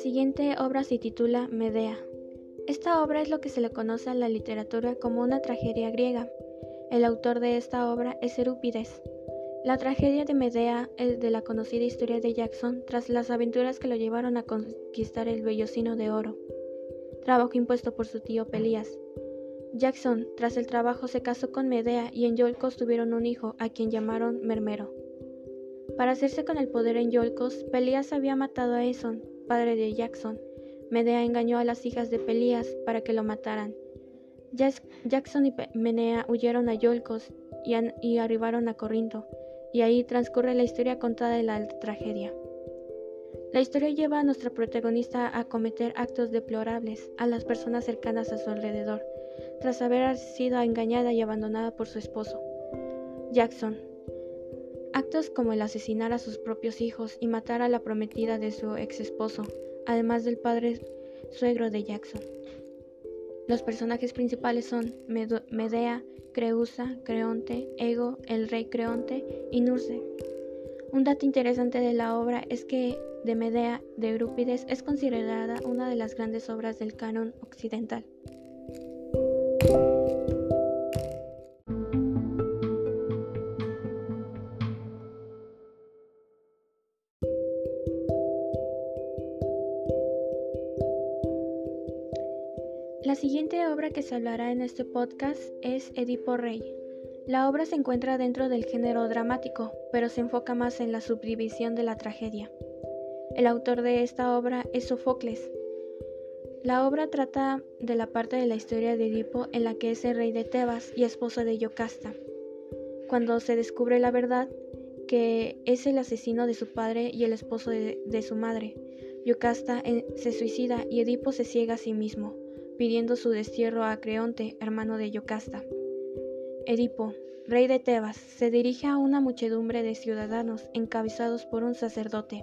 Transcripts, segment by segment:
siguiente obra se titula Medea. Esta obra es lo que se le conoce en la literatura como una tragedia griega. El autor de esta obra es Eurípides. La tragedia de Medea es de la conocida historia de Jackson tras las aventuras que lo llevaron a conquistar el vellocino de oro, trabajo impuesto por su tío Pelías. Jackson, tras el trabajo, se casó con Medea y en Yolcos tuvieron un hijo, a quien llamaron Mermero. Para hacerse con el poder en Yolcos, Pelías había matado a Eson, padre de Jackson. Medea engañó a las hijas de Pelías para que lo mataran. Jackson y Menea huyeron a Yolcos y, y arribaron a Corinto, y ahí transcurre la historia contada de la tragedia. La historia lleva a nuestra protagonista a cometer actos deplorables a las personas cercanas a su alrededor, tras haber sido engañada y abandonada por su esposo. Jackson. Actos como el asesinar a sus propios hijos y matar a la prometida de su ex esposo, además del padre suegro de Jackson. Los personajes principales son Medea, Creusa, Creonte, Ego, el rey Creonte y Nurse. Un dato interesante de la obra es que de Medea de Eurípides es considerada una de las grandes obras del canon occidental. Se hablará en este podcast es Edipo Rey. La obra se encuentra dentro del género dramático, pero se enfoca más en la subdivisión de la tragedia. El autor de esta obra es Sofocles, la obra trata de la parte de la historia de Edipo en la que es el rey de Tebas y esposo de Yocasta. Cuando se descubre la verdad que es el asesino de su padre y el esposo de, su madre, Yocasta eh, se suicida y Edipo se ciega a sí mismo, pidiendo su destierro a Creonte, hermano de Yocasta. Edipo, rey de Tebas, se dirige a una muchedumbre de ciudadanos encabezados por un sacerdote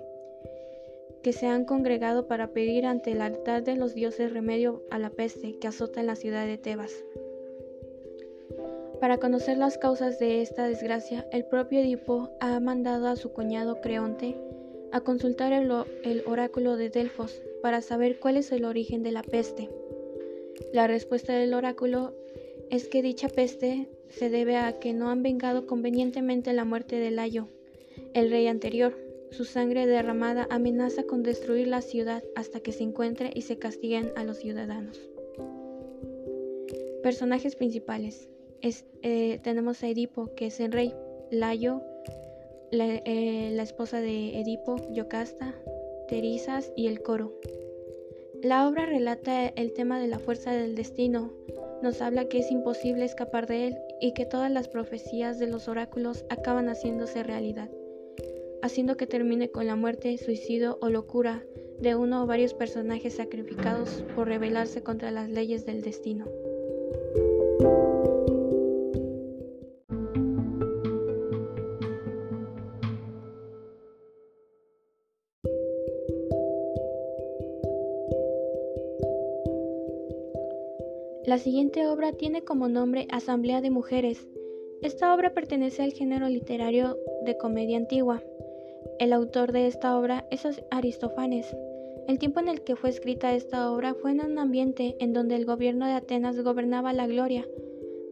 que se han congregado para pedir ante el altar de los dioses remedio a la peste que azota en la ciudad de Tebas. Para conocer las causas de esta desgracia, el propio Edipo ha mandado a su cuñado Creonte a consultar el, el, oráculo de Delfos para saber cuál es el origen de la peste. La respuesta del oráculo es que dicha peste se debe a que no han vengado convenientemente la muerte de Layo, el rey anterior, su sangre derramada amenaza con destruir la ciudad hasta que se encuentre y se castiguen a los ciudadanos. Personajes principales. Eh, tenemos a Edipo, que es el rey, Layo, eh, la, esposa de Edipo, Yocasta, Terisas y el coro. La obra relata el tema de la fuerza del destino, nos habla que es imposible escapar de él y que todas las profecías de los oráculos acaban haciéndose realidad haciendo que termine con la muerte, suicidio o locura de uno o varios personajes sacrificados por rebelarse contra las leyes del destino. La siguiente obra tiene como nombre Asamblea de Mujeres. Esta obra pertenece al género literario de comedia antigua. El autor de esta obra es Aristófanes. El tiempo en el que fue escrita esta obra fue en un ambiente en donde el gobierno de Atenas gobernaba la gloria,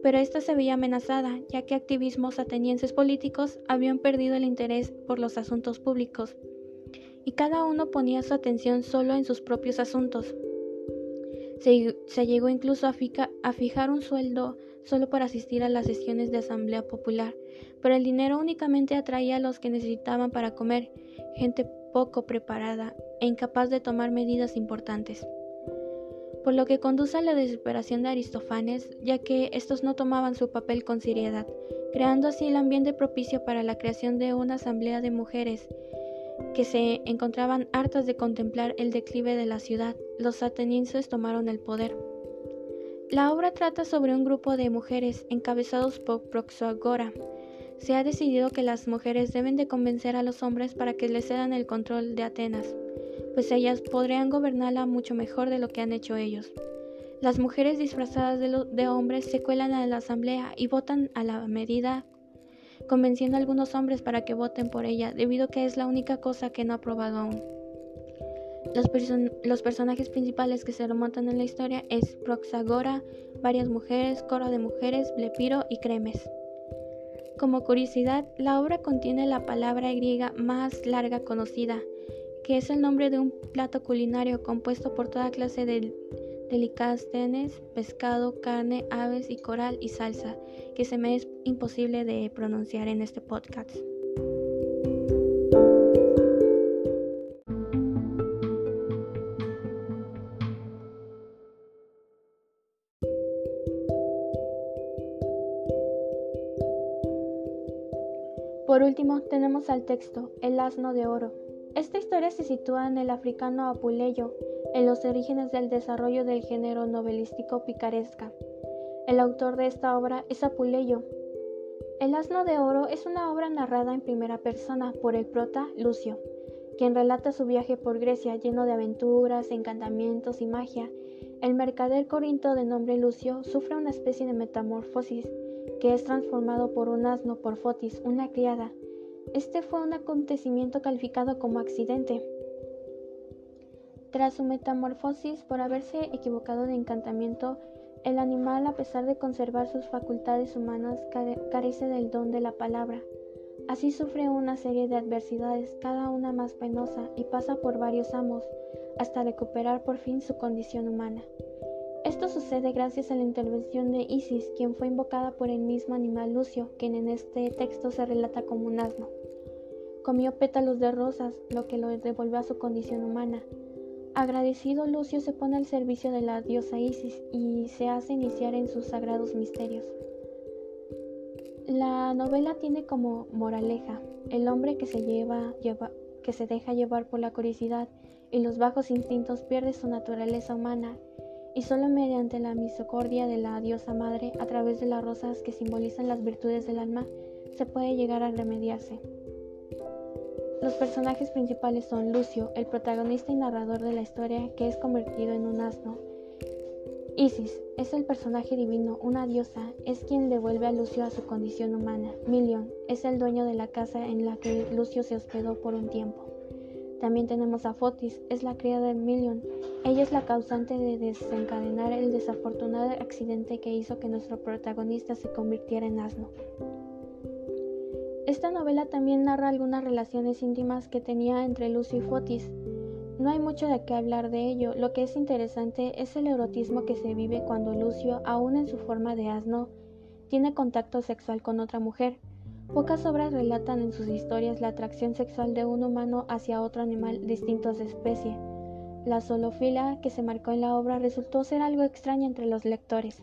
pero esta se veía amenazada, ya que activismos atenienses políticos habían perdido el interés por los asuntos públicos, y cada uno ponía su atención solo en sus propios asuntos. Se, llegó incluso a, a fijar un sueldo solo para asistir a las sesiones de asamblea popular, pero el dinero únicamente atraía a los que necesitaban para comer, gente poco preparada e incapaz de tomar medidas importantes. Por lo que conduce a la desesperación de Aristófanes, ya que estos no tomaban su papel con seriedad, creando así el ambiente propicio para la creación de una asamblea de mujeres que se encontraban hartas de contemplar el declive de la ciudad. Los atenienses tomaron el poder. La obra trata sobre un grupo de mujeres encabezados por Proxagora. Se ha decidido que las mujeres deben de convencer a los hombres para que les cedan el control de Atenas, pues ellas podrían gobernarla mucho mejor de lo que han hecho ellos. Las mujeres disfrazadas de, de hombres se cuelan a la asamblea y votan a la medida, convenciendo a algunos hombres para que voten por ella, debido a que es la única cosa que no ha aprobado aún. Los, personajes principales que se remontan en la historia es Proxagora, varias mujeres, coro de mujeres, Blepiro y Cremes. Como curiosidad, la obra contiene la palabra griega más larga conocida, que es el nombre de un plato culinario compuesto por toda clase de delicatessen, pescado, carne, aves y coral y salsa, que se me es imposible de pronunciar en este podcast. Último, tenemos al texto El asno de oro. Esta historia se sitúa en el africano Apuleyo, en los orígenes del desarrollo del género novelístico picaresca. El autor de esta obra es Apuleyo. El asno de oro es una obra narrada en primera persona por el prota Lucio, quien relata su viaje por Grecia lleno de aventuras, encantamientos y magia. El mercader corinto de nombre Lucio sufre una especie de metamorfosis que es transformado por un asno por Fotis, una criada. Este fue un acontecimiento calificado como accidente. Tras su metamorfosis, por haberse equivocado de encantamiento, el animal, a pesar de conservar sus facultades humanas, carece del don de la palabra. Así sufre una serie de adversidades, cada una más penosa, y pasa por varios amos, hasta recuperar por fin su condición humana. Esto sucede gracias a la intervención de Isis, quien fue invocada por el mismo animal Lucio, quien en este texto se relata como un asno. Comió pétalos de rosas, lo que lo devolvió a su condición humana. Agradecido, Lucio se pone al servicio de la diosa Isis y se hace iniciar en sus sagrados misterios. La novela tiene como moraleja el hombre que se, lleva, que se deja llevar por la curiosidad y los bajos instintos pierde su naturaleza humana y solo mediante la misericordia de la diosa madre, a través de las rosas que simbolizan las virtudes del alma, se puede llegar a remediarse. Los personajes principales son Lucio, el protagonista y narrador de la historia que es convertido en un asno. Isis es el personaje divino, una diosa, es quien devuelve a Lucio a su condición humana. Milion es el dueño de la casa en la que Lucio se hospedó por un tiempo. También tenemos a Fotis, es la criada de Million. Ella es la causante de desencadenar el desafortunado accidente que hizo que nuestro protagonista se convirtiera en asno. Esta novela también narra algunas relaciones íntimas que tenía entre Lucio y Fotis. No hay mucho de qué hablar de ello, lo que es interesante es el erotismo que se vive cuando Lucio, aún en su forma de asno, tiene contacto sexual con otra mujer. Pocas obras relatan en sus historias la atracción sexual de un humano hacia otro animal distinto de especie. La zoofilia que se marcó en la obra resultó ser algo extraño entre los lectores.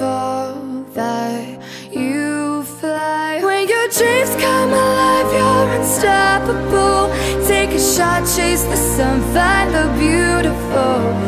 Not until you fall that dreams come alive, you're unstoppable. Take a shot, chase the sun, find the beautiful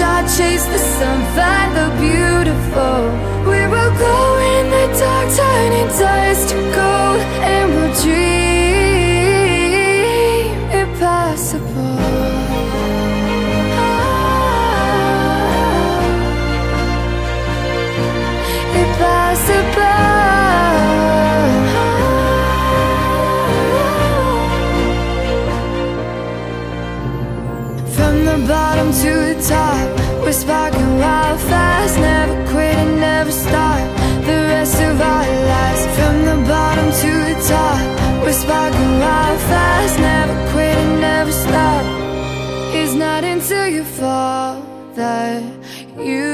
shot, chase the sun, find the beautiful. We will go in the dark, turning dust to gold And we'll dream. That you